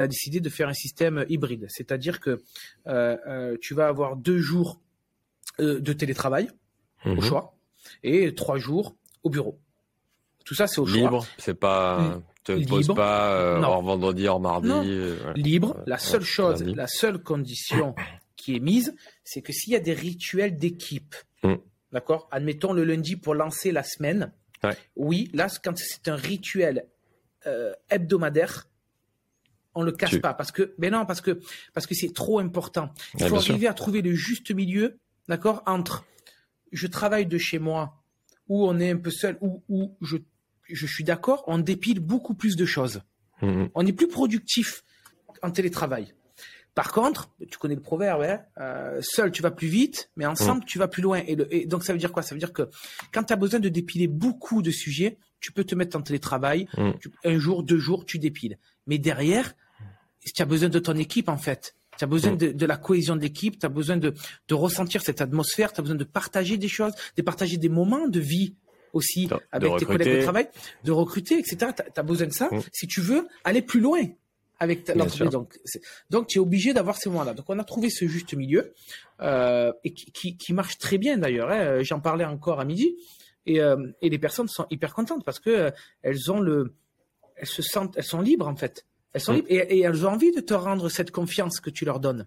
a décidé de faire un système hybride, c'est-à-dire que euh, euh, tu vas avoir deux jours euh, de télétravail au Mhm. choix et trois jours au bureau. Tout ça, c'est au choix. Libre, c'est pas, te Libre. pose pas euh, hors vendredi, hors mardi. Euh. Libre. La seule chose, la seule condition qui est mise, c'est que s'il y a des rituels d'équipe, Mm. d'accord Admettons le lundi pour lancer la semaine. Ouais. Oui, là, quand c'est un rituel hebdomadaire, on le casse Tu- pas parce que, mais non, parce que parce que c'est trop important. Il faut sûr. arriver à trouver le juste milieu, d'accord, entre je travaille de chez moi, où on est un peu seul, où, où je je suis d'accord, on dépile beaucoup plus de choses. Mhm. On est plus productif en télétravail. Par contre, tu connais le proverbe, hein, euh, seul tu vas plus vite, mais ensemble tu vas plus loin. Et, le- et donc ça veut dire quoi? Ça veut dire que quand tu as besoin de dépiler beaucoup de sujets, tu peux te mettre en télétravail. Mm. Tu- un jour, deux jours, tu dépiles. Mais derrière, tu as besoin de ton équipe en fait. Tu as besoin Mm. de, de la cohésion de l'équipe, tu as besoin de, de ressentir cette atmosphère, tu as besoin de partager des choses, de partager des moments de vie aussi De- avec tes collègues de travail, de recruter, etc. Tu as besoin de ça Mm. si tu veux aller plus loin avec l'entreprise. Donc, donc tu es obligé d'avoir ces moments-là. Donc on a trouvé ce juste milieu euh, et qui, qui, qui marche très bien d'ailleurs. hein. J'en parlais encore à midi et, euh, et les personnes sont hyper contentes parce que euh, elles ont le, elles se sentent, elles sont libres en fait. Elles sont Mm. libres et, et elles ont envie de te rendre cette confiance que tu leur donnes.